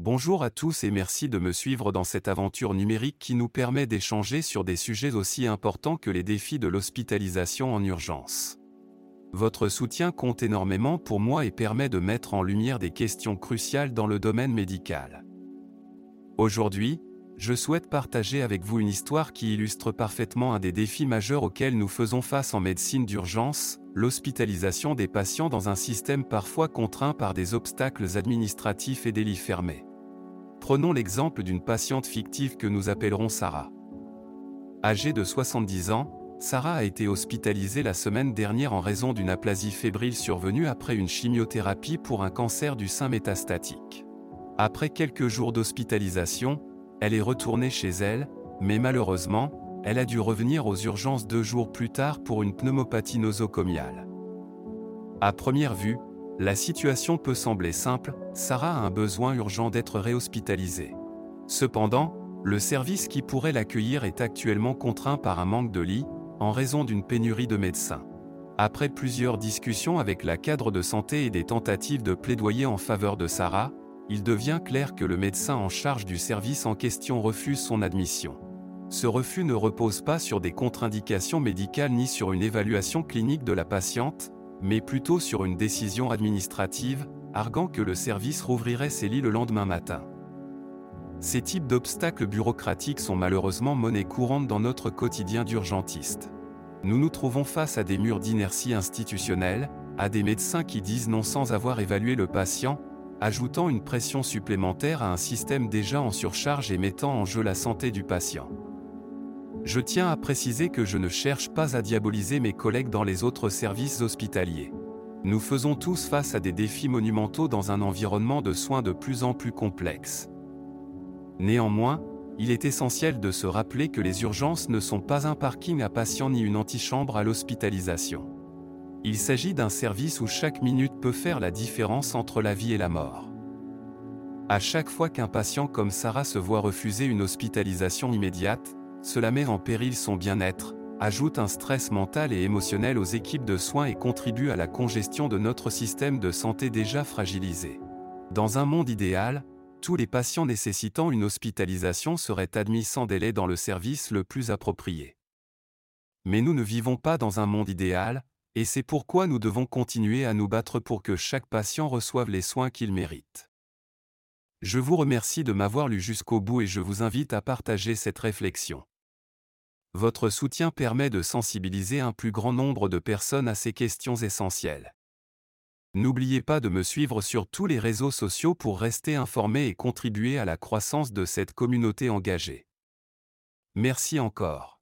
Bonjour à tous et merci de me suivre dans cette aventure numérique qui nous permet d'échanger sur des sujets aussi importants que les défis de l'hospitalisation en urgence. Votre soutien compte énormément pour moi et permet de mettre en lumière des questions cruciales dans le domaine médical. Aujourd'hui, je souhaite partager avec vous une histoire qui illustre parfaitement un des défis majeurs auxquels nous faisons face en médecine d'urgence, l'hospitalisation des patients dans un système parfois contraint par des obstacles administratifs et des lits fermés. Prenons l'exemple d'une patiente fictive que nous appellerons Sarah. Âgée de 70 ans, Sarah a été hospitalisée la semaine dernière en raison d'une aplasie fébrile survenue après une chimiothérapie pour un cancer du sein métastatique. Après quelques jours d'hospitalisation, elle est retournée chez elle, mais malheureusement, elle a dû revenir aux urgences deux jours plus tard pour une pneumopathie nosocomiale. À première vue, la situation peut sembler simple, Sarah a un besoin urgent d'être réhospitalisée. Cependant, le service qui pourrait l'accueillir est actuellement contraint par un manque de lits, en raison d'une pénurie de médecins. Après plusieurs discussions avec la cadre de santé et des tentatives de plaidoyer en faveur de Sarah, il devient clair que le médecin en charge du service en question refuse son admission. Ce refus ne repose pas sur des contre-indications médicales ni sur une évaluation clinique de la patiente, mais plutôt sur une décision administrative, arguant que le service rouvrirait ses lits le lendemain matin. Ces types d'obstacles bureaucratiques sont malheureusement monnaie courante dans notre quotidien d'urgentiste. Nous nous trouvons face à des murs d'inertie institutionnelle, à des médecins qui disent non sans avoir évalué le patient, ajoutant une pression supplémentaire à un système déjà en surcharge et mettant en jeu la santé du patient. Je tiens à préciser que je ne cherche pas à diaboliser mes collègues dans les autres services hospitaliers. Nous faisons tous face à des défis monumentaux dans un environnement de soins de plus en plus complexe. Néanmoins, il est essentiel de se rappeler que les urgences ne sont pas un parking à patients ni une antichambre à l'hospitalisation. Il s'agit d'un service où chaque minute peut faire la différence entre la vie et la mort. À chaque fois qu'un patient comme Sarah se voit refuser une hospitalisation immédiate, cela met en péril son bien-être, ajoute un stress mental et émotionnel aux équipes de soins et contribue à la congestion de notre système de santé déjà fragilisé. Dans un monde idéal, tous les patients nécessitant une hospitalisation seraient admis sans délai dans le service le plus approprié. Mais nous ne vivons pas dans un monde idéal, et c'est pourquoi nous devons continuer à nous battre pour que chaque patient reçoive les soins qu'il mérite. Je vous remercie de m'avoir lu jusqu'au bout et je vous invite à partager cette réflexion. Votre soutien permet de sensibiliser un plus grand nombre de personnes à ces questions essentielles. N'oubliez pas de me suivre sur tous les réseaux sociaux pour rester informé et contribuer à la croissance de cette communauté engagée. Merci encore.